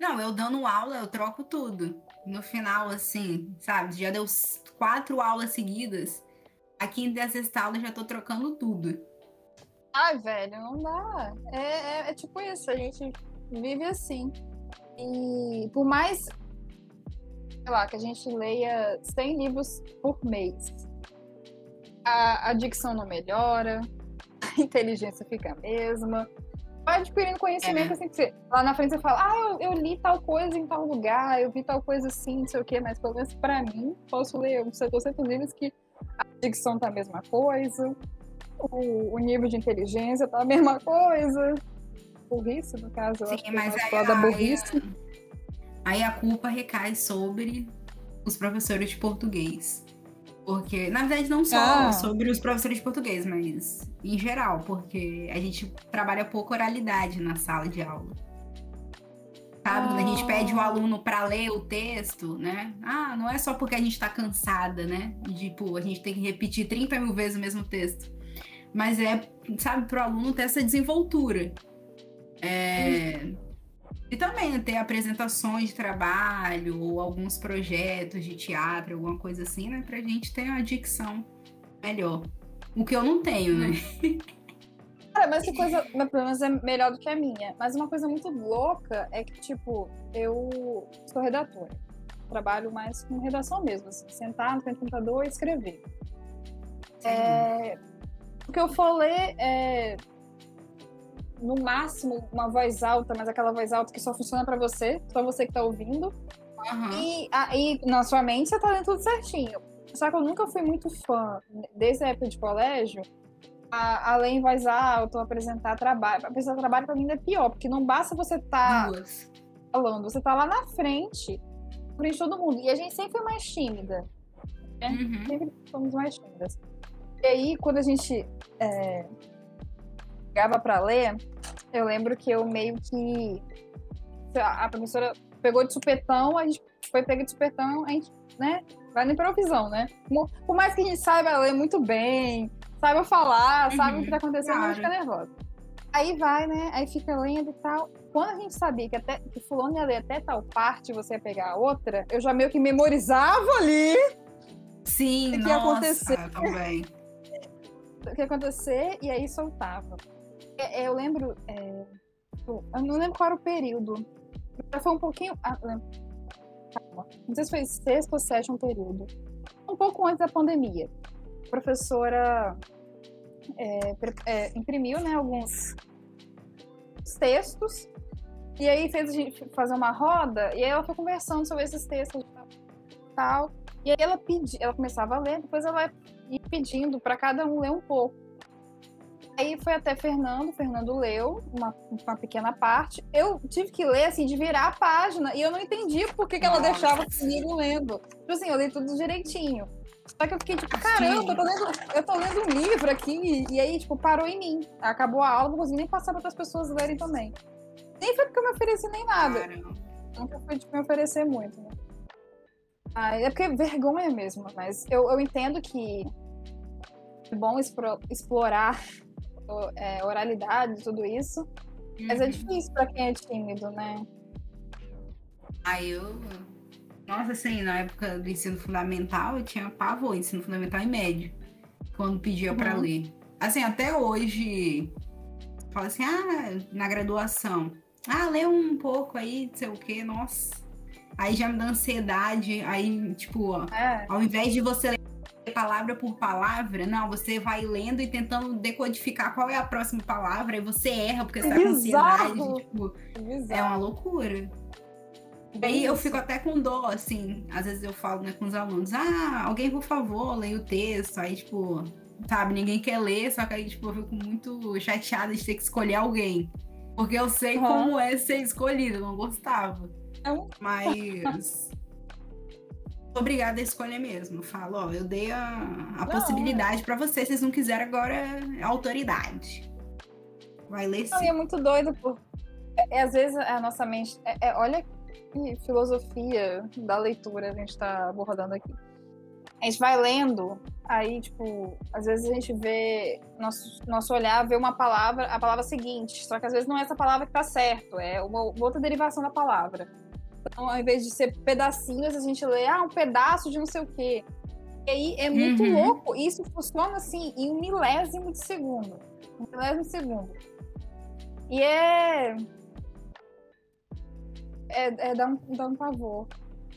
Não, eu dando aula, eu troco tudo. No final, assim, sabe? Já deu quatro aulas seguidas. A quinta e a sexta aula já tô trocando tudo. Ai, velho, não dá. É, é, é tipo isso, a gente vive assim. E por mais, sei lá, que a gente leia 100 livros por mês, a, a dicção não melhora, a inteligência fica a mesma. Vai adquirindo conhecimento, é. assim, você, lá na frente você fala, ah, eu, eu, li tal coisa em tal lugar, eu vi tal coisa assim, não sei o quê, mas pelo menos pra mim, posso ler uns 700 livros que a dicção tá a mesma coisa, o, o nível de inteligência tá a mesma coisa, burrice, no caso, Sim, eu acho que é da burrice. Aí a culpa recai sobre os professores de português. Porque, na verdade, não só ah. sobre os professores de português, mas em geral, porque a gente trabalha pouco oralidade na sala de aula. Sabe? Ah. Quando a gente pede o aluno para ler o texto, né? Ah, não é só porque a gente está cansada, né? Tipo, a gente tem que repetir 30 mil vezes o mesmo texto. Mas é, sabe, para o aluno ter essa desenvoltura. É. Hum e também ter apresentações de trabalho ou alguns projetos de teatro, alguma coisa assim, né? Pra gente ter uma dicção melhor. O que eu não tenho, né? Cara, mas que coisa, pelo menos é melhor do que a minha. Mas uma coisa muito louca é que, tipo, eu sou redatora. Trabalho mais com redação mesmo, assim, sentar no computador e escrever. É, o que eu falei é no máximo uma voz alta, mas aquela voz alta que só funciona para você, só você que tá ouvindo. Uhum. E aí, na sua mente, você tá lendo tudo certinho. Só que eu nunca fui muito fã, desde a época de colégio, a, além voz alta, apresentar trabalho. Apresentar trabalho pra mim é pior, porque não basta você tá Duas. falando, você tá lá na frente, frente de todo mundo. E a gente sempre foi mais tímida. Né? Uhum. Sempre fomos mais tímidas. E aí, quando a gente é, pegava para ler, eu lembro que eu meio que a professora pegou de supetão, a gente foi pegar de supetão, a gente, né, vai na improvisão, né? Por mais que a gente saiba ler muito bem, saiba falar, uhum, sabe o que tá acontecendo, claro. a gente fica nervosa. Aí vai, né? Aí fica lendo e tal. Quando a gente sabia que até que fulano ia ler até tal parte, você ia pegar a outra, eu já meio que memorizava ali. Sim, o que nossa, ia acontecer. Também. o que ia acontecer e aí soltava. É, eu lembro. É, tipo, eu não lembro qual era o período. Foi um pouquinho. Ah, Calma. Não sei se foi sexto ou sétimo período. Um pouco antes da pandemia. A professora é, é, imprimiu né, alguns textos. E aí fez a gente fazer uma roda. E aí ela foi conversando sobre esses textos e tal. E aí ela pedi, ela começava a ler, depois ela ia pedindo para cada um ler um pouco. Aí foi até Fernando, Fernando leu uma, uma pequena parte. Eu tive que ler, assim, de virar a página, e eu não entendi por que, que ela deixava comigo lendo. Tipo assim, eu li tudo direitinho. Só que eu fiquei tipo, caramba, eu tô, lendo, eu tô lendo um livro aqui, e aí, tipo, parou em mim. Acabou a aula, não consegui nem passar para outras pessoas lerem também. Nem foi porque eu me ofereci nem nada. Caramba. Nunca foi tipo, me oferecer muito, né? Ah, é porque vergonha mesmo, mas eu, eu entendo que é bom explorar é, oralidade, tudo isso. Uhum. Mas é uhum. difícil para quem é tímido, né? Aí eu. Nossa, assim, na época do ensino fundamental, eu tinha pavor, ensino fundamental e médio, quando pedia uhum. para ler. Assim, até hoje, fala assim, ah, na graduação, ah, lê um pouco aí, não sei o quê, nossa. Aí já me dá ansiedade, aí, tipo, ó, é. ao invés de você ler palavra por palavra, não, você vai lendo e tentando decodificar qual é a próxima palavra e você erra porque você tá com ansiedade. Tipo, é uma loucura. E aí eu fico até com dó, assim, às vezes eu falo né, com os alunos, ah, alguém por favor, leia o texto, aí tipo, sabe, ninguém quer ler, só que aí tipo, eu fico muito chateada de ter que escolher alguém. Porque eu sei uhum. como é ser escolhido, eu não gostava. É Mas obrigada a escolher mesmo. Falo, ó, eu dei a, a possibilidade para você, se vocês não quiserem agora é autoridade. Vai ler sim. é muito doido, porque é, é, às vezes a nossa mente. É, é, olha que filosofia da leitura a gente está abordando aqui. a gente vai lendo, aí, tipo, às vezes a gente vê, nosso, nosso olhar vê uma palavra, a palavra seguinte, só que às vezes não é essa palavra que tá certo, é uma, outra derivação da palavra. Então, ao invés de ser pedacinhos, a gente lê, ah, um pedaço de não sei o quê. E aí é muito uhum. louco. E isso funciona assim em um milésimo de segundo. Um milésimo de segundo. E é. É, é dá, um, dá um pavor.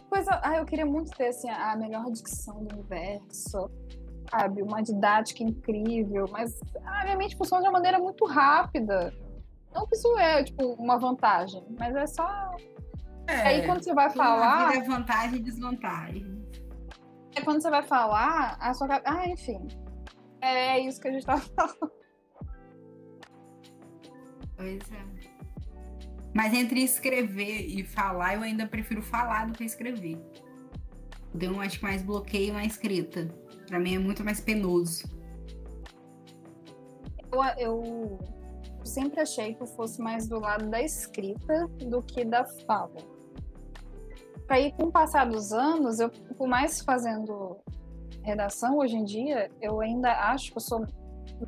Coisa. Ah, eu queria muito ter assim, a melhor dicção do universo. Sabe? Uma didática incrível. Mas ah, minha mente funciona de uma maneira muito rápida. Não que isso é, tipo, uma vantagem, mas é só. É, aí quando você vai falar. Vida é vantagem e desvantagem. É quando você vai falar, a sua. Ah, enfim. É isso que a gente tava falando. Pois é. Mas entre escrever e falar, eu ainda prefiro falar do que escrever. Deu, acho que mais bloqueio na escrita. Para mim é muito mais penoso. Eu, eu sempre achei que eu fosse mais do lado da escrita do que da fala. Aí, com o passar dos anos, eu, por mais fazendo redação hoje em dia, eu ainda acho que eu sou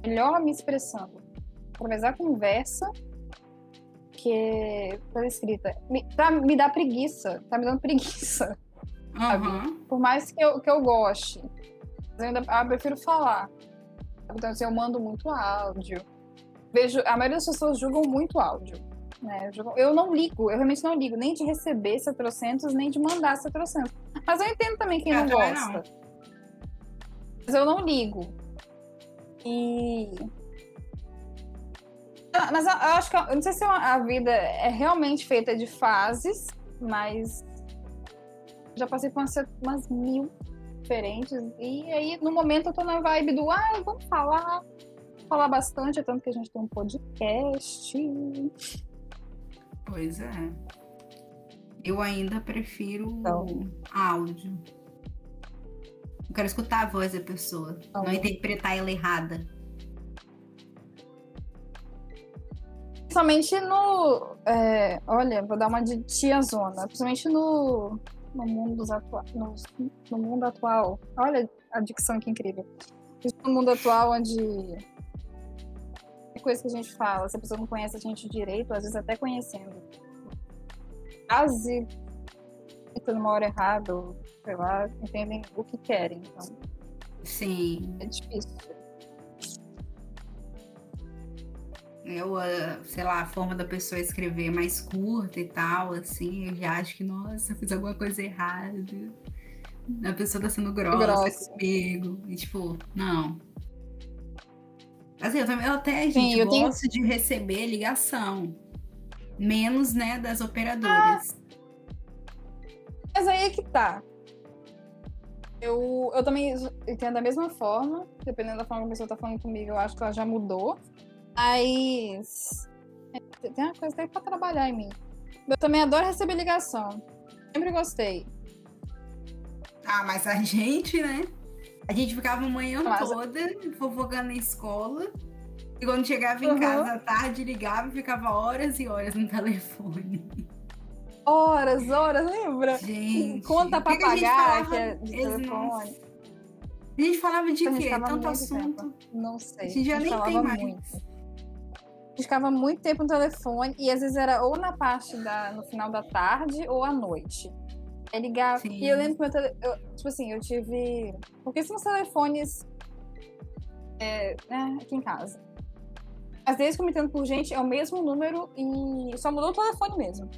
melhor me expressando através da conversa que pela escrita. Me, tá, me dá preguiça, tá me dando preguiça. Uhum. Por mais que eu, que eu goste. Eu ainda eu prefiro falar. Então, assim, eu mando muito áudio. Vejo, a maioria das pessoas julgam muito áudio. Né? Eu, eu não ligo, eu realmente não ligo nem de receber trocentos, nem de mandar trocentos. Mas eu entendo também quem eu não gosta. Não. Mas eu não ligo. E ah, mas eu, acho que eu não sei se a vida é realmente feita de fases, mas já passei por umas, umas mil diferentes. E aí, no momento, eu tô na vibe do ah, vamos falar, falar bastante, é tanto que a gente tem um podcast. Pois é. Eu ainda prefiro então. áudio. Eu quero escutar a voz da pessoa, então. não interpretar ela errada. Principalmente no. É, olha, vou dar uma de tiazona. Principalmente no, no, mundo atual, no, no mundo atual. Olha a dicção que incrível. No mundo atual, onde coisa que a gente fala, se a pessoa não conhece a gente direito, às vezes até conhecendo. Quase numa hora errada, sei lá, entendem o que querem. Então. Sim. É difícil eu, sei lá, a forma da pessoa escrever mais curta e tal, assim, eu já acho que, nossa, fiz alguma coisa errada. A pessoa tá sendo grossa, grossa. comigo. E tipo, não. Assim, eu, também, eu até, gente, Sim, eu gosto tenho... de receber ligação. Menos, né, das operadoras. Ah, mas aí é que tá. Eu, eu também entendo da mesma forma, dependendo da forma que a pessoa tá falando comigo, eu acho que ela já mudou. Mas. Tem uma coisa tem pra trabalhar em mim. Eu também adoro receber ligação. Sempre gostei. Ah, mas a gente, né? A gente ficava a manhã toda fofocando na escola. E quando chegava em uhum. casa à tarde, ligava e ficava horas e horas no telefone. Horas, horas, lembra? Gente. Conta pra que pagar, que, que é de telefone. A gente falava de quê? Tanto assunto. Tempo. Não sei. A gente já a gente nem tem mais. Muito ficava muito tempo no telefone e às vezes era ou na parte da no final da tarde ou à noite. Aí ligava. Sim. E eu lembro que meu tele, eu, tipo assim, eu tive pouquíssimos telefones é, né, aqui em casa. Às vezes, comentando por gente, é o mesmo número e só mudou o telefone mesmo.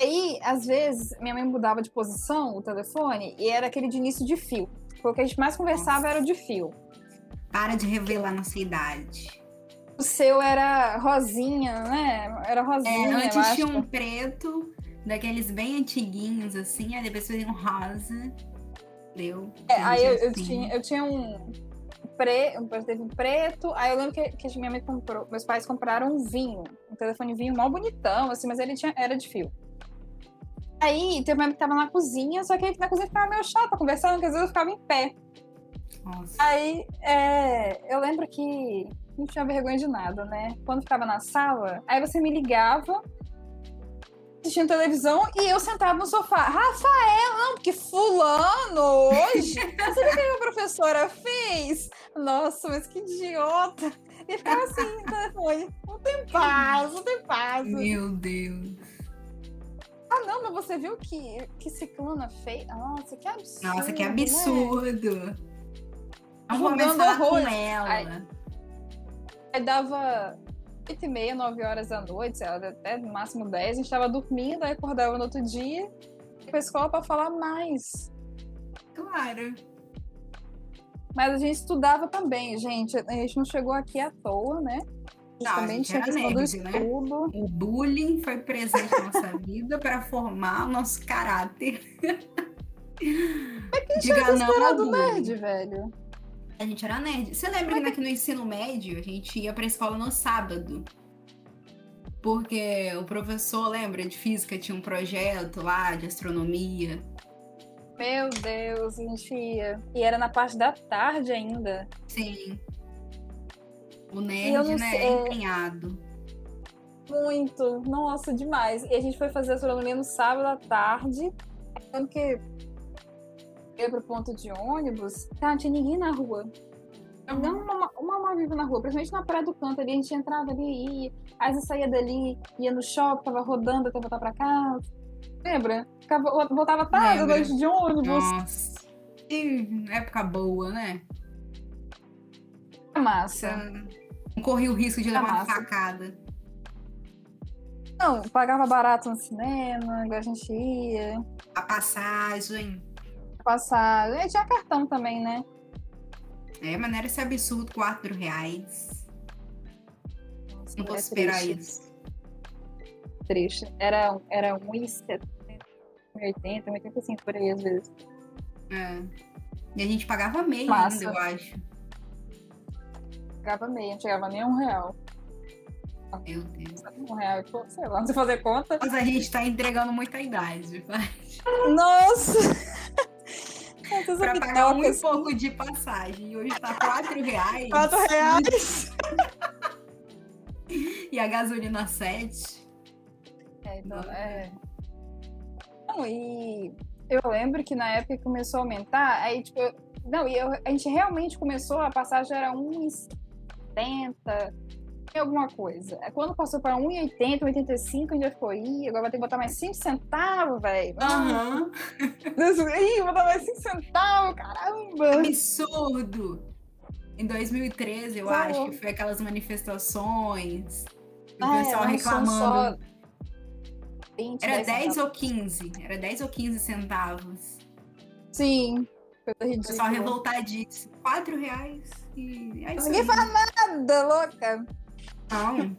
E aí, às vezes, minha mãe mudava de posição o telefone e era aquele de início de fio. Porque o que a gente mais conversava Nossa. era o de fio. Para de revelar nossa idade. O seu era rosinha, né? Era rosinha. É, antes tinha um preto, daqueles bem antiguinhos, assim, aí depois fez um rosa. Deu. É, aí eu, assim. eu, tinha, eu tinha um preto, teve um preto. Aí eu lembro que, que minha mãe comprou, meus pais compraram um vinho, um telefone vinho mal bonitão, assim, mas ele tinha, era de fio. Aí teve uma que tava na cozinha, só que na cozinha ficava meio chata conversando, porque às vezes eu ficava em pé. Nossa. Aí é, eu lembro que não tinha vergonha de nada, né? Quando ficava na sala, aí você me ligava, assistindo televisão e eu sentada no sofá. Rafael, não, porque fulano hoje. Você viu o que a professora fez? Nossa, mas que idiota. E ficava assim no telefone. Não tem paz, não tem paz. Meu Deus. Ah, não, mas você viu que, que ciclona fez? Nossa, que absurdo. Nossa, que né? absurdo. Não vou Rodando mais falar com ela. Ai. Aí dava 8 e meia, 9 horas da noite, sei lá, até no máximo 10, a gente tava dormindo, aí acordava no outro dia, ia pra escola pra falar mais. Claro. Mas a gente estudava também, gente. A gente não chegou aqui à toa, né? Não, a gente tinha era do nerd, né? O bullying foi presente na nossa vida para formar o nosso caráter. É que Diga não ao Considerado bullying. nerd, velho. A gente era nerd. Você lembra que no ensino médio a gente ia pra escola no sábado? Porque o professor, lembra, de física tinha um projeto lá de astronomia. Meu Deus, a gente ia. E era na parte da tarde ainda. Sim. O nerd, né, sei- é empenhado. Muito. Nossa, demais. E a gente foi fazer astronomia no sábado à tarde. Lembro que ia pro ponto de ônibus, tá, não tinha ninguém na rua. Não uma, uma alma viva na rua, principalmente na praia do canto ali, a gente entrava ali e ia. Aí você saía dali, ia no shopping, tava rodando até voltar pra casa. Lembra? Ficava, voltava tarde, Lembro. noite de ônibus. Nossa. Que época boa, né? Massa. Não corria o risco de levar uma facada. Não, pagava barato no cinema, igual a gente ia. A passagem. Passar. E tinha cartão também, né? É, mas não era esse absurdo, 4 reais. Nossa, Não é posso esperar triste. isso. triste. Era, era 1,70, 1,80, 1,85 por aí às vezes. É. E a gente pagava meio Massa. ainda, eu acho. Chegava meia, não chegava nem um real. Meu Deus. Um real, e pouco, sei lá, não sei fazer conta. Mas a gente tá entregando muita idade. vai. Nossa! Pra pagar um e bitocas, pouco de passagem. E hoje tá 4 reais. 4 reais. E a gasolina 7. É, então, é. Não, e eu lembro que na época que começou a aumentar, aí, tipo, eu- não, e eu- a gente realmente começou, a passagem era 1,70 e alguma coisa. Aí Quando passou para 1,80, 1,85, a gente já ficou, ih, agora vai ter que botar mais 5 centavos, velho. Aham. Ih, vou botar mais 5 centavos, caramba. Absurdo. Em 2013, eu Pô. acho que foi aquelas manifestações. O Ah, pessoal som reclamando. só 20, Era 10 centavos. ou 15. Era 10 ou 15 centavos. Sim, O pessoal revoltadíssimo. 4 reais. E é Ninguém faz nada, louca. Não.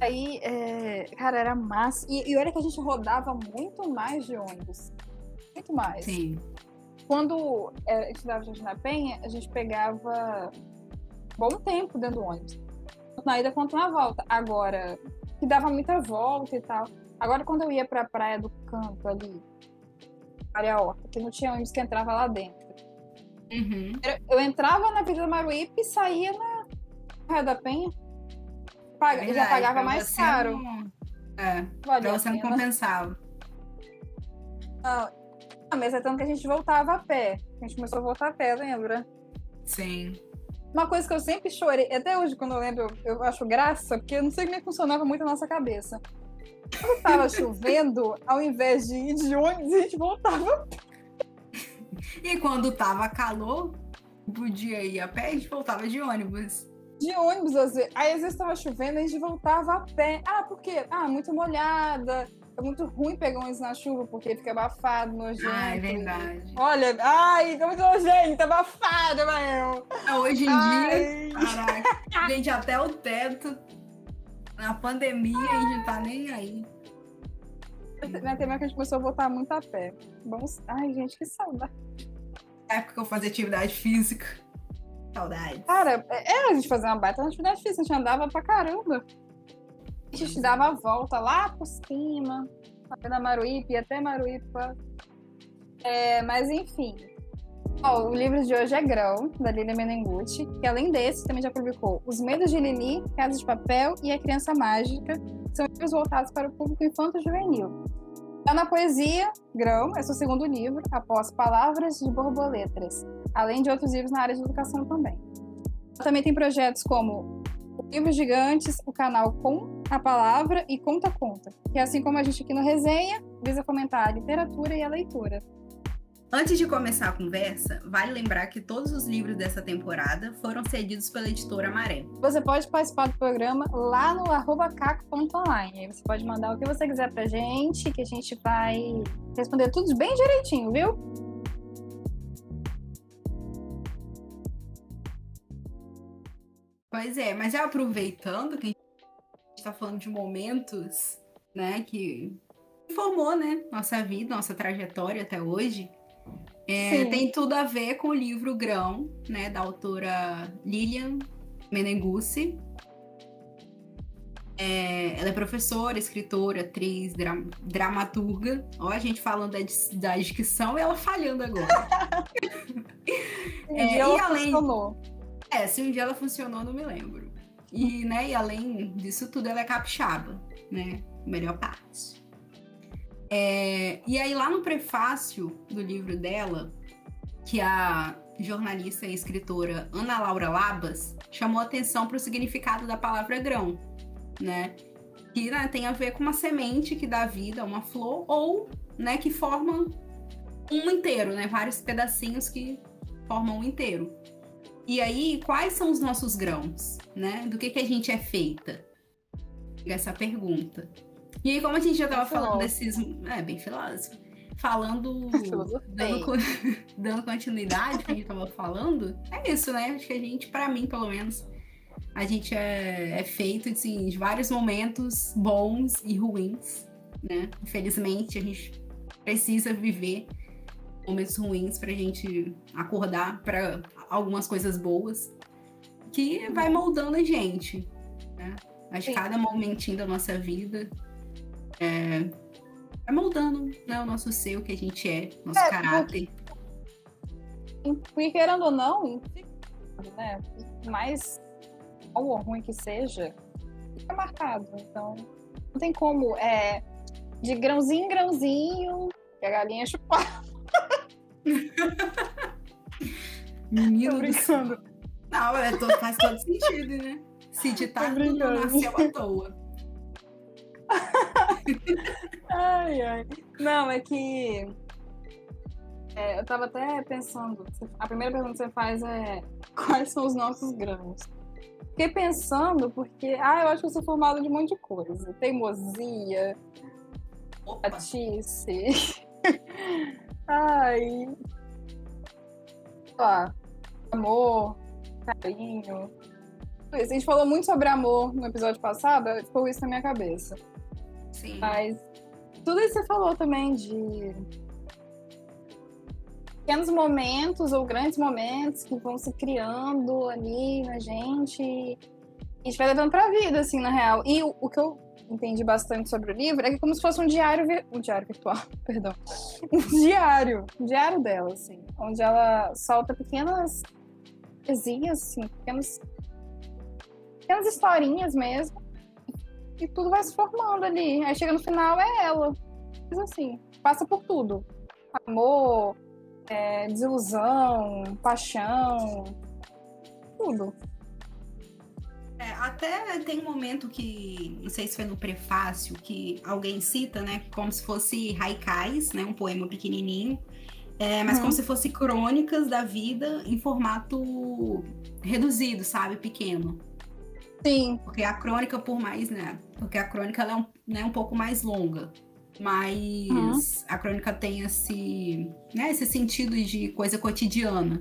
Aí, é, cara, era massa. E, e olha que a gente rodava muito mais de ônibus. Muito mais. Sim. Quando é, a gente dava Jardim na Penha, a gente pegava bom tempo dentro do ônibus. Tanto na ida quanto na volta. Agora, que dava muita volta e tal. Agora, quando eu ia pra Praia do Canto ali, Areaorta, que não tinha ônibus que entrava lá dentro. Uhum. Eu entrava na Vila Maruípe e saía na Praia da Penha. Paga- É já verdade, pagava pra mais você caro. não- É, você não pena. compensava. Ah, mas é tanto que a gente voltava a pé. A gente começou a voltar a pé, lembra? Sim. Uma coisa que eu sempre chorei, até hoje, quando eu lembro, eu, eu acho graça, porque eu não sei como é que funcionava muito a nossa cabeça. Quando tava chovendo, ao invés de ir de ônibus, a gente voltava. E quando tava calor, podia ir a pé, a gente voltava de ônibus. De ônibus, às vezes. Aí às vezes tava chovendo, a gente voltava a pé. Ah, por quê? Ah, muito molhada. É muito ruim pegar ônibus na chuva, porque fica abafado, nojento. Ah, é verdade. Olha, ai, fica muito nojento, abafado, meu. Ah, Hoje em dia, Ai. caraca, gente, até o teto. Na pandemia, a gente não tá nem aí. Na TV que a gente começou a voltar muito a pé. Vamos... Ai, gente, que saudade. Na época que eu fazia atividade física. Saudades. Cara, era a gente fazer uma baita atividade física, a gente andava pra caramba. A gente dava a volta lá por cima, da Maruípe, até Maruípa. É, mas enfim. O livro de hoje é Grão, da Lilia Menenguti, que além desse também já publicou Os Medos de Lili, Casa de Papel e A Criança Mágica, que são livros voltados para o público infanto-juvenil. Na poesia, Grão é seu segundo livro, após Palavras de Borboletas, além de outros livros na área de educação também. Também tem projetos como Livros Gigantes, o canal Com a Palavra e Conta Conta, que assim como a gente aqui no Resenha, visa fomentar a literatura e a leitura. Antes de começar a conversa, vale lembrar que todos os livros dessa temporada foram cedidos pela editora Maré. Você pode participar do programa lá no caco.online. Você pode mandar o que você quiser pra gente, que a gente vai responder tudo bem direitinho, viu? Pois é, mas já aproveitando que a gente está falando de momentos, né, que formou, né, nossa vida, nossa trajetória até hoje, é, tem tudo a ver com o livro Grão, né, da autora Lilian Menengucci. É, ela é professora, escritora, atriz, dra dramaturga. Ó, a gente falando da, da dicção e ela falhando agora. é, e além, funcionou. É, se um dia ela funcionou, não me lembro. E, né, e além disso tudo, ela é capixaba, né? Melhor parte. É, e aí, lá no prefácio do livro dela, que a jornalista e escritora Ana Laura Labas chamou atenção para o significado da palavra grão, né? Que né, tem a ver com uma semente que dá vida a uma flor ou né, que formam um inteiro, né? Vários pedacinhos que formam um inteiro. E aí, quais são os nossos grãos, né? Do que, que a gente é feita? Essa pergunta. E aí, como a gente já estava falando desses. É, bem filósofo. Falando. dando, dando continuidade que a gente estava falando, é isso, né? Acho que a gente, para mim, pelo menos, a gente é, é feito assim, de vários momentos bons e ruins, né? Infelizmente, a gente precisa viver momentos ruins para a gente acordar para algumas coisas boas que vai moldando a gente, né? Acho que cada momentinho da nossa vida é, vai moldando né, o nosso ser, o que a gente é, nosso é, caráter. Porque, querendo ou não, né, mais bom ou ruim que seja, fica marcado. Então, não tem como, é, de grãozinho em grãozinho, que a galinha chupar. Menino do céu. Não, é, faz todo sentido, né? Se ditar tudo nasceu à toa. Ai, ai. Não, é que. É, eu tava até pensando. A primeira pergunta que você faz é: quais são os nossos grãos? Fiquei pensando, porque. Ah, eu acho que eu sou formada de um monte de coisa: teimosia, patice. ai. Ó, amor, carinho. A gente falou muito sobre amor no episódio passado, ficou isso na minha cabeça. Sim. Mas tudo isso você falou também de pequenos momentos ou grandes momentos que vão se criando ali na gente e a gente vai levando pra vida, assim, na real. E o, o que eu entendi bastante sobre o livro é que é como se fosse um diário, um diário virtual, perdão, um diário, um diário dela, assim, onde ela solta pequenas coisinhas, assim, pequenas, pequenas historinhas mesmo, e tudo vai se formando ali. Aí chega no final, é ela. Mas assim, passa por tudo. Amor, é, desilusão, paixão, tudo. É, até tem um momento que, não sei se foi no prefácio, que alguém cita, né, como se fosse haikais, né, um poema pequenininho, é, mas uhum. como se fosse crônicas da vida em formato reduzido, sabe, pequeno. Sim. Porque a crônica, por mais, né? Porque a crônica ela é um, né, um pouco mais longa. Mas uhum. a crônica tem esse, né, esse sentido de coisa cotidiana,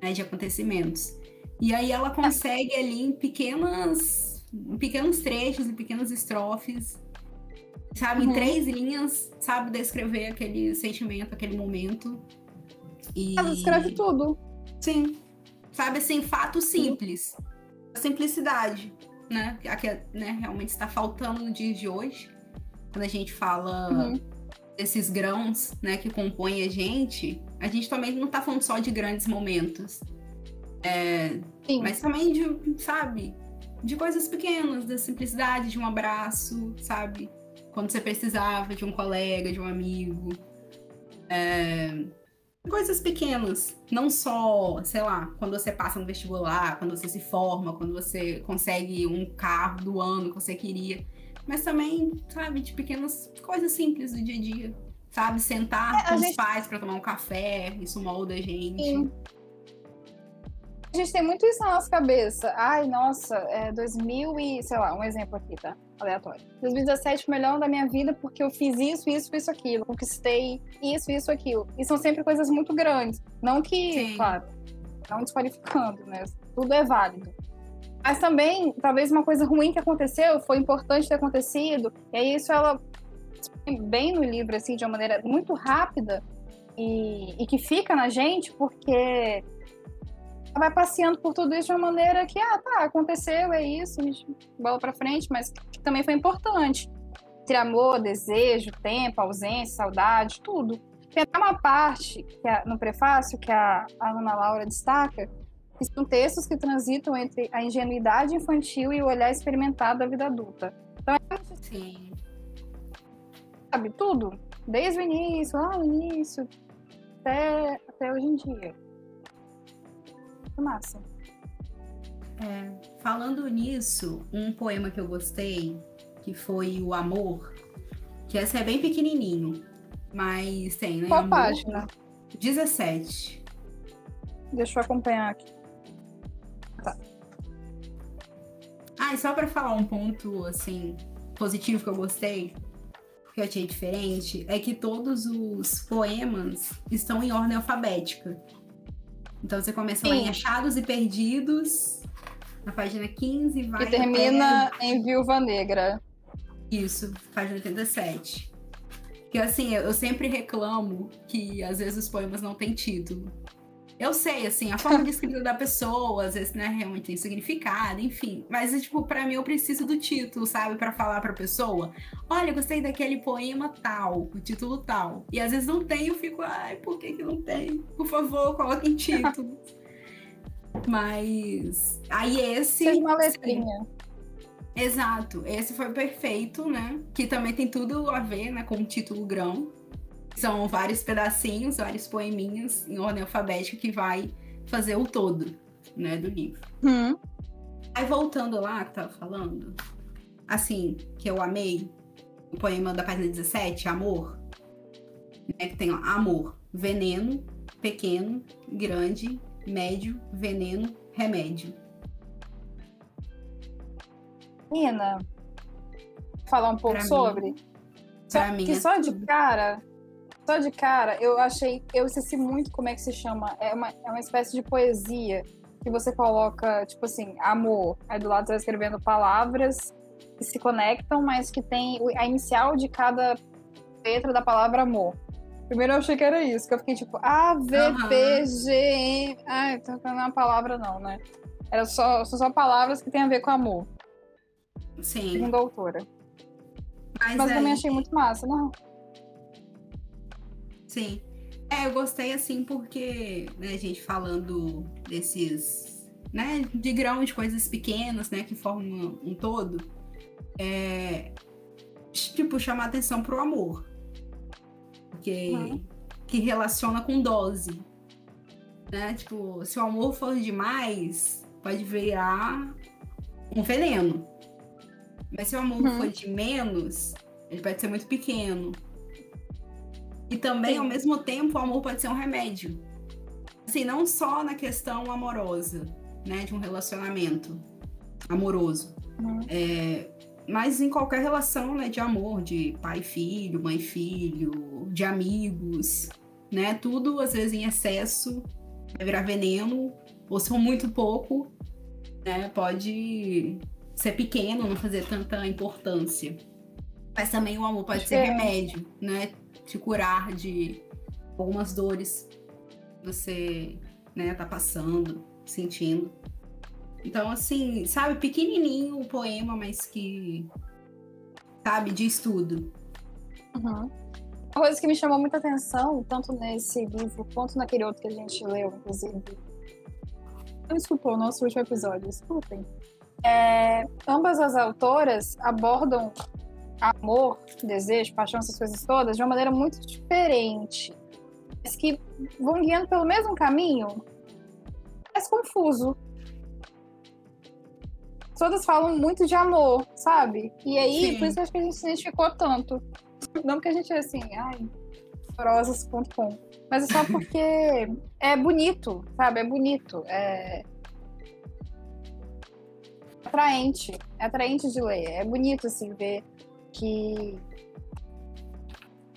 né, de acontecimentos. E aí ela consegue ali em pequenas, em pequenos trechos, em pequenas estrofes, sabe, uhum. em três linhas, sabe, descrever aquele sentimento, aquele momento. E... Ela escreve tudo. Sim. Sabe, assim, fato simples simplicidade, né? A que né, realmente está faltando no dia de hoje. Quando a gente fala uhum. desses grãos né, que compõem a gente, a gente também não está falando só de grandes momentos. É, mas também de, sabe, de coisas pequenas, da simplicidade de um abraço, sabe? quando você precisava de um colega, de um amigo. É, coisas pequenas, não só, sei lá, quando você passa no vestibular, quando você se forma, quando você consegue um carro do ano que você queria, mas também, sabe, de pequenas coisas simples do dia a dia, sabe, sentar é, com gente... os pais para tomar um café, isso molda a gente. Sim a gente tem muito isso na nossa cabeça. Ai, nossa, é 2000 e, sei lá, um exemplo aqui, tá? Aleatório. 2017 foi o melhor da minha vida porque eu fiz isso, isso, isso, aquilo. Conquistei isso, isso, aquilo. E são sempre coisas muito grandes. Não que, Sim. claro, não desqualificando, né? Tudo é válido. Mas também, talvez uma coisa ruim que aconteceu, foi importante ter acontecido, e aí isso ela bem no livro, assim, de uma maneira muito rápida e, e que fica na gente, porque vai passeando por tudo isso de uma maneira que, ah, tá, aconteceu, é isso, a gente bola pra frente, mas que também foi importante. Entre amor, desejo, tempo, ausência, saudade, tudo. Tem até uma parte que é, no prefácio que a, a Ana Laura destaca, que são textos que transitam entre a ingenuidade infantil e o olhar experimentado da vida adulta. Então, é assim, sabe, tudo, desde o início, lá no início, até, até hoje em dia muito massa. É, falando nisso, um poema que eu gostei, que foi O Amor, que esse é bem pequenininho, mas tem, né? Qual Amor, página? 17. Deixa eu acompanhar aqui. Tá. Ah, e só para falar um ponto, assim, positivo que eu gostei, que eu achei diferente, é que todos os poemas estão em ordem alfabética. Então você começa Sim. lá em Achados e Perdidos, na página 15, vai. E termina até... em Viúva Negra. Isso, página 87. Que assim, eu sempre reclamo que às vezes os poemas não têm título. Eu sei, assim, a forma de escrita da pessoa, às vezes, né, realmente tem significado, enfim. Mas, tipo, pra mim eu preciso do título, sabe? para falar pra pessoa: olha, gostei daquele poema tal, o título tal. E às vezes não tem, eu fico, ai, por que, que não tem? Por favor, coloquem título. Mas. Aí esse. Seja uma letrinha. Exato, esse foi perfeito, né? Que também tem tudo a ver, né, com o título grão. São vários pedacinhos, vários poeminhos em ordem alfabética que vai fazer o todo, né, do livro. Hum. Aí voltando lá que tava falando, assim, que eu amei, o poema da página 17, Amor, né, que tem ó, amor, veneno, pequeno, grande, médio, veneno, remédio. Nina, falar um pouco pra sobre? Mim, só, mim, que é só de cara só de cara, eu achei. Eu esqueci muito como é que se chama. É uma, é uma espécie de poesia que você coloca, tipo assim, amor. Aí do lado você vai escrevendo palavras que se conectam, mas que tem a inicial de cada letra da palavra amor. Primeiro eu achei que era isso, que eu fiquei tipo, A, V, P, G, M. Ah, então não é uma palavra, não, né? Era só, são só palavras que têm a ver com amor. Sim. Segundo a autora. Mas, Mas aí... também achei muito massa, não? Sim. É, eu gostei assim porque, né, a gente falando desses, né, de grão de coisas pequenas, né, que formam um todo, é, tipo, chamar atenção pro amor. Porque, uhum. que relaciona com dose, né, tipo, se o amor for demais, pode virar um veneno. Mas se o amor uhum. for de menos, ele pode ser muito pequeno. E também, Sim. ao mesmo tempo, o amor pode ser um remédio. Assim, não só na questão amorosa, né? De um relacionamento amoroso. Uhum. É, mas em qualquer relação, né? De amor, de pai filho, mãe filho, de amigos, né? Tudo, às vezes, em excesso vai virar veneno. Ou se for muito pouco, né? Pode ser pequeno, não fazer tanta importância. Mas também o amor pode ser remédio, né? te curar de algumas dores que você né, tá passando, sentindo. Então, assim, sabe, pequenininho o poema, mas que, sabe, de estudo. Uhum. Uma coisa que me chamou muita atenção, tanto nesse livro quanto naquele outro que a gente leu, inclusive. Desculpa, o nosso último episódio, desculpem. É, ambas as autoras abordam amor, desejo, paixão, essas coisas todas, de uma maneira muito diferente. Mas que vão guiando pelo mesmo caminho, é confuso. Todas falam muito de amor, sabe? E aí, Sim. por isso acho que a gente se identificou tanto. Não porque a gente é assim, ai, rosas.com. Mas é só porque é bonito, sabe? É bonito. É atraente. É atraente de ler. É bonito, assim, ver que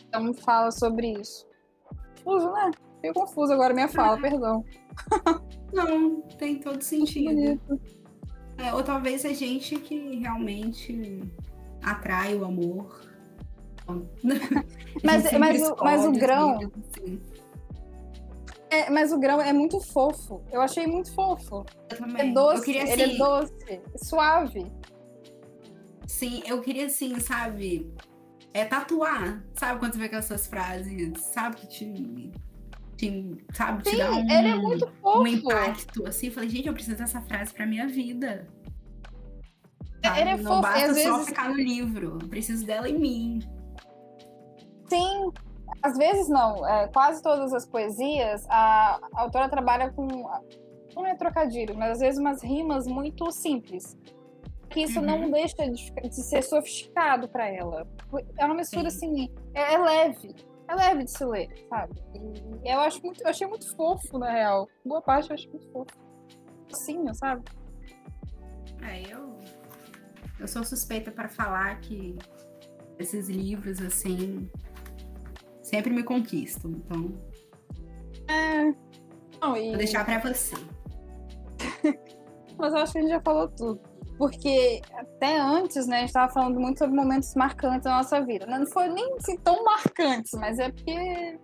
então fala sobre isso. Confuso, né? Fiquei confuso agora minha fala, é. perdão. Não, tem todo sentido. É, ou talvez a gente que realmente atrai o amor. mas, mas, o, mas o grão. Assim. É, mas o grão é muito fofo. Eu achei muito fofo. Eu também. É doce. Queria, assim, ele é assim, doce, suave. Sim, eu queria assim, sabe? É tatuar. Sabe quando você vê aquelas frases, sabe? Que te, te, sabe, Sim, te dá um, ele é muito fofo. um impacto. Assim, eu falei, gente, eu preciso dessa frase pra minha vida. Sabe? Ele é Não fofo. basta só vezes... ficar no livro. Eu preciso dela em mim. Sim, às vezes não. É, quase todas as poesias, a, a autora trabalha com. Não é trocadilho, mas às vezes umas rimas muito simples que isso uhum. não deixa de, de, ser sofisticado para ela. É uma mistura Sim. assim, é, é, leve, é leve de se ler, sabe? E eu acho muito, eu achei muito fofo na real. Boa parte eu acho muito fofo, assim, sabe? É, eu eu sou suspeita para falar que esses livros assim sempre me conquistam, então. É. Não, e... Vou deixar para você. Mas eu acho que a gente já falou tudo porque até antes, né, a gente estava falando muito sobre momentos marcantes da nossa vida. Não foi nem assim, tão marcantes, mas é porque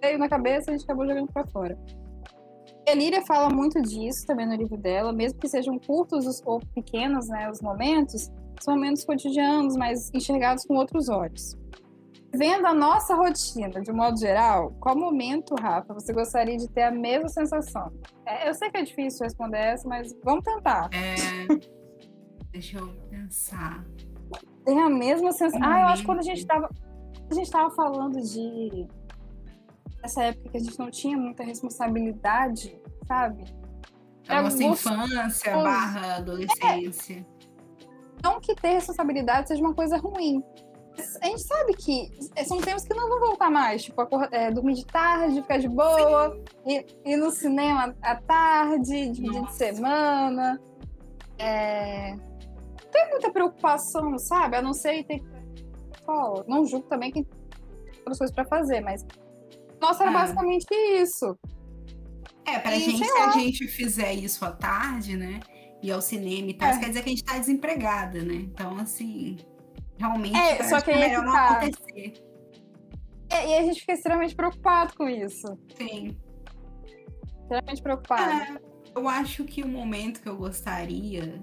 veio na cabeça e a gente acabou jogando para fora. A Líria fala muito disso também no livro dela, mesmo que sejam curtos ou pequenos, né, os momentos, são momentos cotidianos, mas enxergados com outros olhos. Vendo a nossa rotina, de modo geral, qual momento, Rafa, você gostaria de ter a mesma sensação? É, eu sei que é difícil responder essa, mas vamos tentar. É... Deixa eu pensar. Tem a mesma sensação. ah, eu acho que quando a gente tava. A gente tava falando de. Essa época que a gente não tinha muita responsabilidade, sabe? A nossa infância barra adolescência. É. Não que ter responsabilidade seja uma coisa ruim. A gente sabe que são tempos que não vão voltar mais. Tipo, é, dormir de tarde, ficar de boa, ir, ir, no cinema à tarde, de dia de semana. É, tem muita preocupação, sabe? A não ser ter. Não julgo também que tem outras coisas pra fazer, mas. Nossa, era é. basicamente isso. É, pra e, gente, se a gente fizer isso à tarde, né? Ir ao cinema e tal, é. quer dizer que a gente tá desempregada, né? Então, assim, realmente é, só que é melhor não tá. acontecer. É, e a gente fica extremamente preocupado com isso. Sim. Extremamente preocupado. É, eu acho que o momento que eu gostaria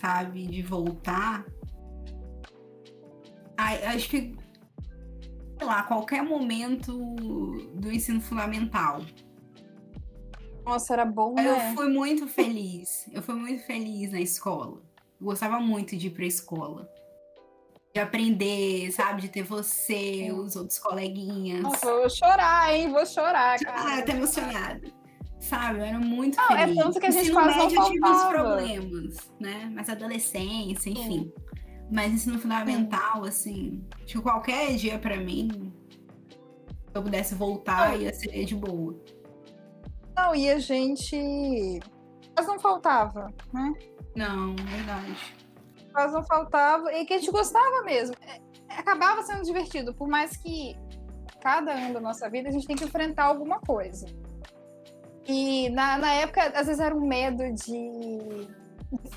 sabe, de voltar. Acho que, sei lá, qualquer momento do ensino fundamental. Nossa, era bom, né? Eu fui muito feliz. Eu fui muito feliz na escola. Eu gostava muito de ir pra escola. De aprender, sabe? De ter você, os outros coleguinhas. Nossa, vou chorar, hein? Vou chorar, cara. Ah, tô emocionada sabe? Eu era muito não, feliz. É tanto que a gente ensino quase médio não tive uns problemas, né? Mas adolescência, enfim. Sim. Mas ensino fundamental, Sim. assim, tipo, qualquer dia para mim, se eu pudesse voltar, não. ia ser de boa. Não, e a gente quase não faltava, né? Não, verdade. Quase não faltava. E que a gente gostava mesmo. É, acabava sendo divertido, por mais que cada ano da nossa vida a gente tem que enfrentar alguma coisa. E na, na época, às vezes era um medo de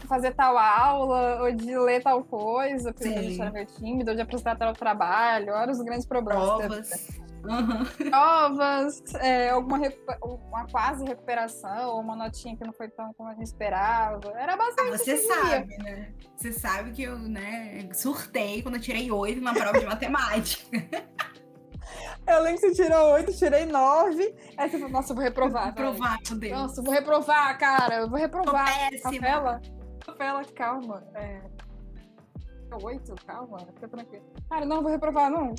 fazer tal aula ou de ler tal coisa, porque Sim. a gente era meio tímido, ou de apresentar tal trabalho, eram os grandes problemas. Provas. Uhum. Provas, é, alguma uma quase recuperação, uma notinha que não foi tão como a gente esperava. Era bastante. Ah, você sabe, né? Você sabe que eu, né, surtei quando eu tirei oito na prova de matemática. Eu lembro que você tirou oito, tirei nove. Aí você falou, nossa, eu vou reprovar. Vou reprovar, meu Deus. Nossa, eu vou reprovar, cara. Eu vou reprovar. Péssima. Capela, calma. É... Oito, calma, fica tranquilo. Cara, não vou reprovar, não.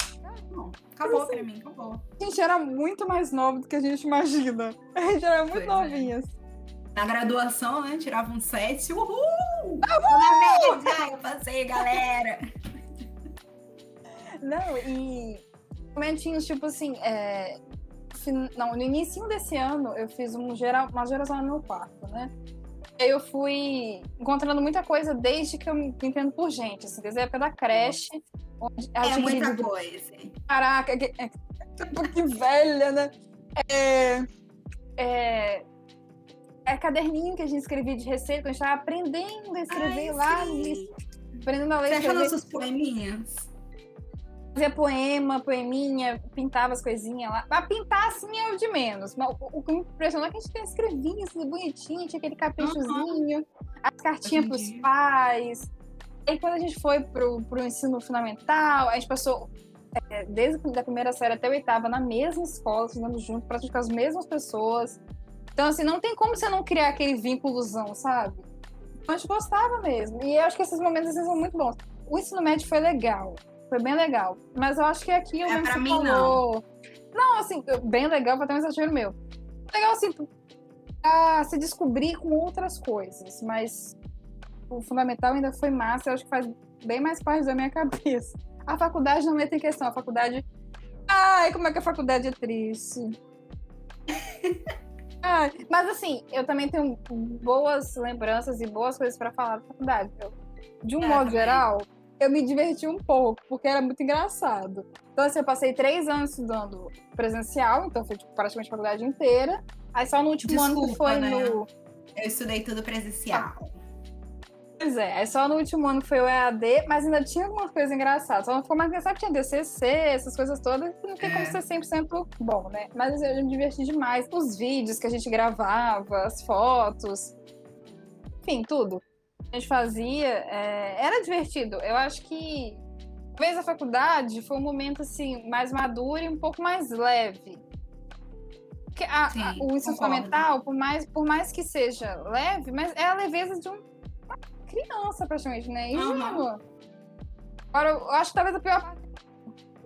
Não, acabou assim, pra mim, acabou. A gente era muito mais novo do que a gente imagina. A gente era muito pois novinhas. É. Na graduação, né? Tirava um sete, uhul! Uhul! Na mesa, eu passei, galera! Não, e momentinhos, tipo assim, é... não, no início desse ano eu fiz um geral, uma geração no meu quarto, né? eu fui encontrando muita coisa desde que eu me entendo por gente, assim, desde a época da creche. Onde é muita coisa. Caraca, que, é, que velha, né? É, é, é caderninho que a gente escrevia de receita, a gente estava aprendendo a escrever Ai, lá, aprendendo a ler. Você nossos poeminhas? Fazia poema, poeminha, pintava as coisinhas lá. Pra pintar, assim, é o de menos. Mas o, que me impressionou é que a gente escrevia assim, bonitinho, tinha aquele caprichozinho, uhum. as cartinhas pros pais. Aí quando a gente foi pro, pro ensino fundamental, a gente passou é, desde a primeira série até a oitava na mesma escola, estudando junto, praticamente com as mesmas pessoas. Então, assim, não tem como você não criar aquele vínculozão, sabe? Então, a gente gostava mesmo. E eu acho que esses momentos assim, são muito bons. O ensino médio foi legal foi bem legal. Mas eu acho que aqui o é pra mim, falou... não. Não, assim, bem legal, vou ter um exagero meu. Legal, assim, a se descobrir com outras coisas, mas o fundamental ainda foi massa, eu acho que faz bem mais parte da minha cabeça. A faculdade não entra em questão, a faculdade. Ai, como é que a faculdade é triste. Ai, mas assim, eu também tenho boas lembranças e boas coisas para falar da faculdade. de um é, modo também. geral, eu me diverti um pouco, porque era muito engraçado. Então, assim, eu passei três anos estudando presencial, então foi tipo, praticamente a faculdade inteira. Aí só no último Desculpa, ano que foi né? no. Eu estudei tudo presencial. Pois é, aí só no último ano que foi o EAD, mas ainda tinha algumas coisas engraçadas. Só não ficou mais engraçado, tinha DCC, essas coisas todas, não tem como é. ser 100% bom, né? Mas eu me diverti demais. Os vídeos que a gente gravava, as fotos, enfim, tudo gente fazia, é, era divertido. Eu acho que talvez a faculdade foi um momento assim mais maduro e um pouco mais leve. Porque a, Sim, a, o ensino fundamental, por mais, por mais que seja leve, mas é a leveza de uma criança, praticamente, né? E uhum. Agora, eu acho que talvez a pior parte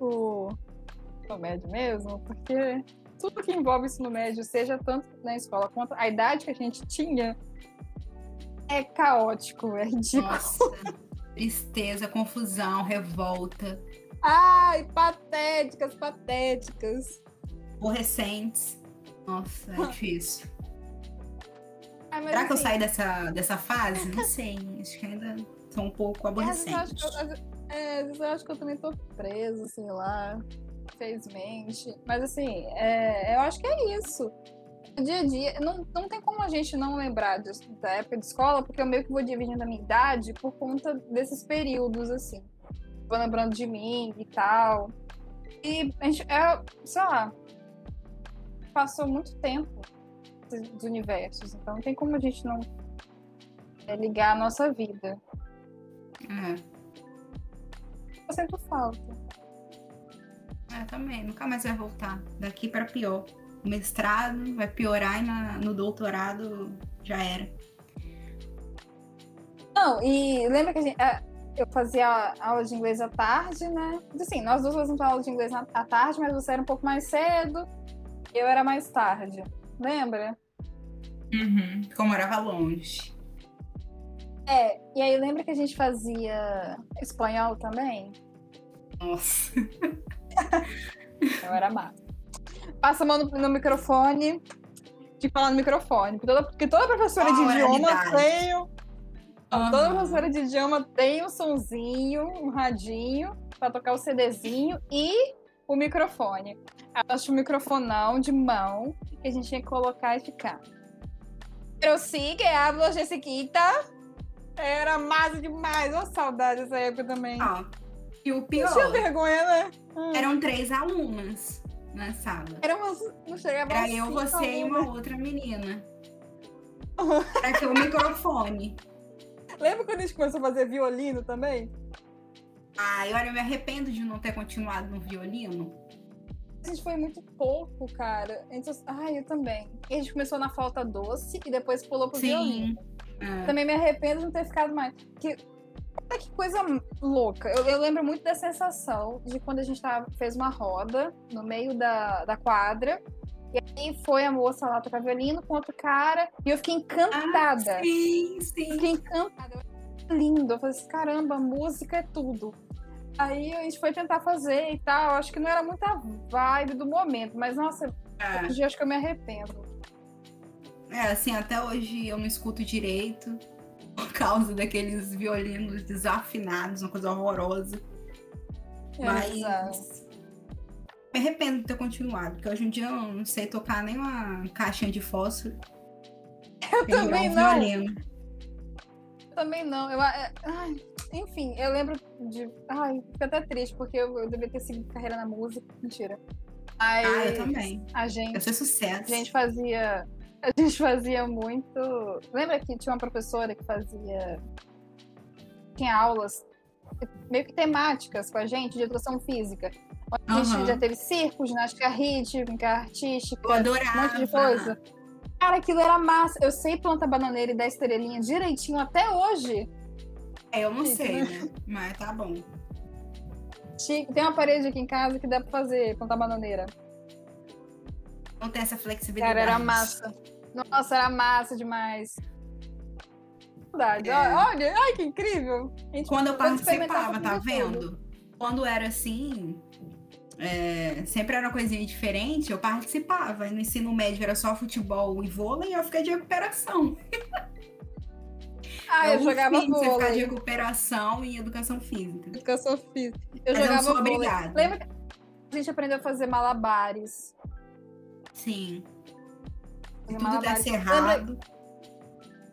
o ensino médio mesmo, porque tudo que envolve ensino médio, seja tanto na escola quanto a idade que a gente tinha, é caótico, é ridículo. Nossa, tristeza, confusão, revolta. Ai, patéticas, patéticas. Aborrecentes. Nossa, é difícil. Ah, Será assim, que eu assim saí dessa, dessa fase? Não sei. Acho que ainda sou um pouco aborrecente. É, eu acho que eu também tô preso, sei lá, infelizmente. Mas assim, é, eu acho que é isso dia a dia, não, não tem como a gente não lembrar de, da época de escola, porque eu meio que vou dividindo a minha idade por conta desses períodos, assim. Vou lembrando de mim e tal. E a gente, é, sei lá, passou muito tempo dos universos, então não tem como a gente não é, ligar a nossa vida. É. Eu sinto falta. É, também. Nunca mais vai voltar. Daqui para pior mestrado, vai piorar e na, no doutorado já era. Não, e lembra que a gente, eu fazia aula de inglês à tarde, né? Assim, nós duas fazíamos aula de inglês à tarde, mas você era um pouco mais cedo, eu era mais tarde. Lembra? Uhum, como morava longe. É, e aí lembra que a gente fazia espanhol também? Nossa. eu era massa passa a mão no, no microfone, de falar no microfone. Porque toda, porque toda professora oh, de idioma tem. Uhum. Toda professora de idioma tem um sonzinho, um radinho, para tocar o CDzinho e o microfone. Acho o microfonão de mão que a gente tinha que colocar e ficar. Eu sim, que hablo Jessiquita. Era massa demais. Uma saudade dessa época também. Ah, e o pior. Não tinha vergonha, né? Hum. Eram três alunas na sala. Era uma, não chegava Era eu, você e uma outra menina. Pra ter o microfone. Lembra quando a gente começou a fazer violino também? Ai, olha, eu me arrependo de não ter continuado no violino. A gente foi muito pouco, cara. Gente... Ai, eu também. E a gente começou na falta doce e depois pulou pro Sim. violino. É. Também me arrependo de não ter ficado mais. Que Olha que coisa louca. Eu, eu, lembro muito da sensação de quando a gente tava, fez uma roda no meio da, da quadra. E aí foi a moça lá tocar violino com outro cara. E eu fiquei encantada. Ah, sim, sim. Fiquei encantada. Lindo. Eu falei assim, caramba, música é tudo. Aí a gente foi tentar fazer e tal. Acho que não era muita vibe do momento. Mas, nossa, é. hoje acho que eu me arrependo. É, assim, até hoje eu não escuto direito por causa daqueles violinos desafinados, uma coisa horrorosa. É, Mas me arrependo de ter continuado, porque hoje em dia eu não sei tocar nem uma caixinha de fósforo. Eu também um não. Violino. Eu também não. Eu, é, ai, enfim, eu lembro de. Ai, fico até triste, porque eu, eu devia ter seguido carreira na música. Mentira. Mas ah, eu também. A gente. Eu sucesso. A gente fazia a gente fazia muito. Lembra que tinha uma professora que fazia. Tinha aulas meio que temáticas com a gente de educação física. A gente uhum. já teve circo, ginástica rítmica, artística, um monte de coisa. Cara, aquilo era massa. Eu sei planta bananeira e dar estrelinha direitinho até hoje. É, eu não sei, né? Mas tá bom. Tem uma parede aqui em casa que dá pra fazer plantar bananeira não tem essa flexibilidade. Cara, era massa. Nossa, era massa demais. É. Olha, ai que incrível. Quando eu participava, tá vendo? Tudo. Quando era assim, é, sempre era uma coisinha diferente, eu participava. No ensino médio era só futebol e vôlei, eu fiquei de recuperação. Ah, eu, eu jogava vôlei. Você ficar de recuperação em educação física. Educação física. Eu Mas jogava eu vôlei. Obrigada. Lembra que a gente aprendeu a fazer malabares? Sim. E tudo desse errado. Lembra...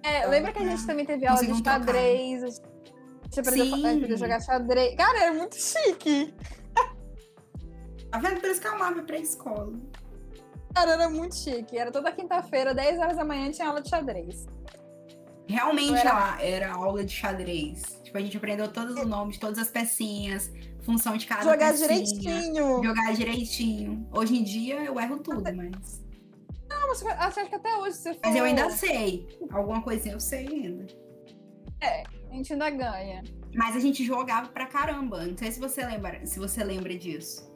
É, lembra que a gente também teve aula de xadrez? A gente aprendeu a jogar xadrez. Cara, era muito chique. Tá vendo? Por isso que eu amava pra escola. Cara, era muito chique. Era toda quinta-feira, 10 horas da manhã, tinha aula de xadrez. Realmente era... era aula de xadrez. Tipo, a gente aprendeu todos os nomes, todas as pecinhas, função de cada Jogar pecinha, direitinho. Jogar direitinho. Hoje em dia eu erro tudo, mas. Não, mas acho que até hoje você for... Mas eu ainda sei. Alguma coisinha eu sei ainda. É, a gente ainda ganha. Mas a gente jogava pra caramba. Não sei se você lembra, se você lembra disso.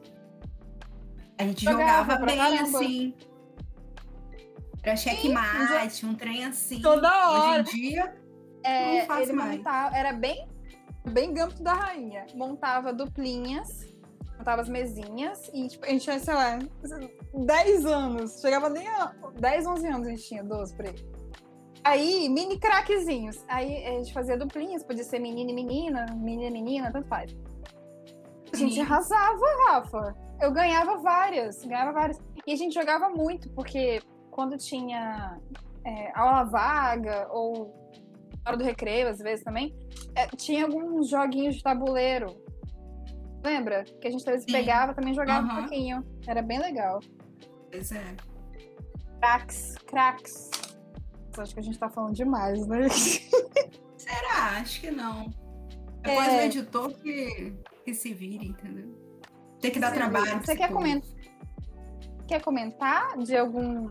A gente jogava, jogava bem caramba. assim. Era checkmate, um trem assim. Toda hora. Hoje em dia, é, não ele mais. Montava, era bem bem Gâmbito da Rainha. Montava duplinhas, montava as mesinhas e tipo, a gente tinha, sei lá, 10 anos. Chegava nem a 10, 11 anos a gente tinha, 12 por aí. Aí, mini craquezinhos. Aí a gente fazia duplinhas, podia ser menino e menina, menina e menina, tanto faz. A gente Sim. arrasava, Rafa. Eu ganhava várias, ganhava várias. E a gente jogava muito, porque quando tinha é, aula vaga ou hora do recreio, às vezes também, é, tinha alguns joguinhos de tabuleiro. Lembra? Que a gente às vezes Sim. pegava também jogava uhum. um pouquinho. Era bem legal. Pois é. Cracks, cracks. Acho que a gente tá falando demais, né? Será? Acho que não. Depois é... o editor que, que se vire, entendeu? Tem que dar trabalho. Você quer comentar? Quer comentar de algum,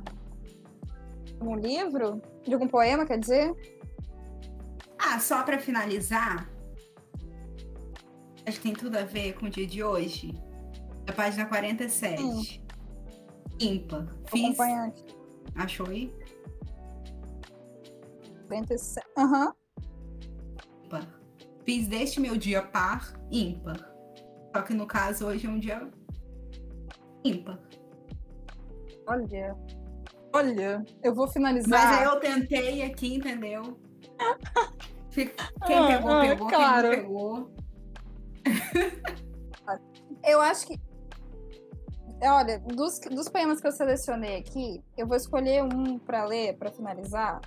algum livro? De algum poema, quer dizer? Ah, só para finalizar, acho que tem tudo a ver com o dia de hoje. A página 47. Hum. Ímpar. Fiz. Achou aí? 47. Aham. Uhum. Ímpar. Fiz deste meu dia par ímpar. Só que no caso hoje é um dia ímpar. Olha. Olha, eu vou finalizar. Mas aí eu tentei aqui, entendeu? Quem ah, pegou, ah, pegou. Claro. Quem pegou. eu acho que. Olha, dos, dos poemas que eu selecionei aqui, eu vou escolher um para ler, para finalizar,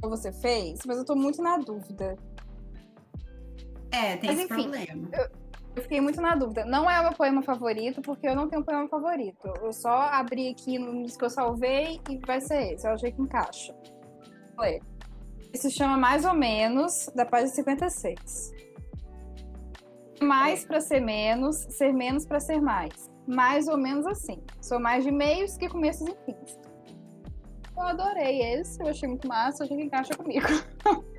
que você fez, mas eu tô muito na dúvida. É, tem mas, esse enfim, problema. Eu, eu fiquei muito na dúvida. Não é o meu poema favorito, porque eu não tenho um poema favorito. Eu só abri aqui nos que eu salvei e vai ser esse. Eu achei que encaixa. Vou ler se chama Mais ou Menos, da página 56. Mais para ser menos, ser menos para ser mais. Mais ou menos assim. Sou mais de meios que começos e fins. Eu adorei esse, eu achei muito massa, achei que encaixa comigo.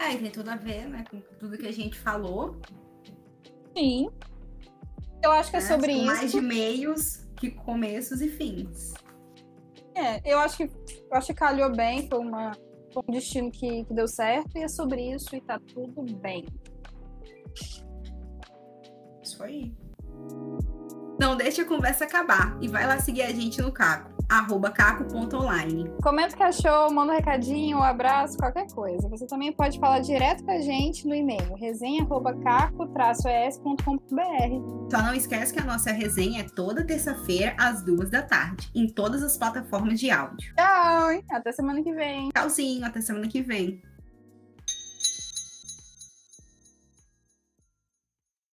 É, tem tudo a ver, né? Com tudo que a gente falou. Sim. Eu acho que é, né? sobre Com isso. mais de meios que começos e fins. É, eu acho que eu acho que calhou bem, foi, uma, foi um destino que, que deu certo e é sobre isso e tá tudo bem. Isso aí. Não deixa a conversa acabar e vai lá seguir a gente no Caco, arroba caco.online. Comenta o que achou, manda um recadinho, um abraço, qualquer coisa. Você também pode falar direto com a gente no e-mail resenha@caco-es.com.br. Só não esquece que a nossa resenha é toda terça-feira às duas da tarde, em todas as plataformas de áudio. Tchau, hein? até semana que vem. Tchauzinho, até semana que vem.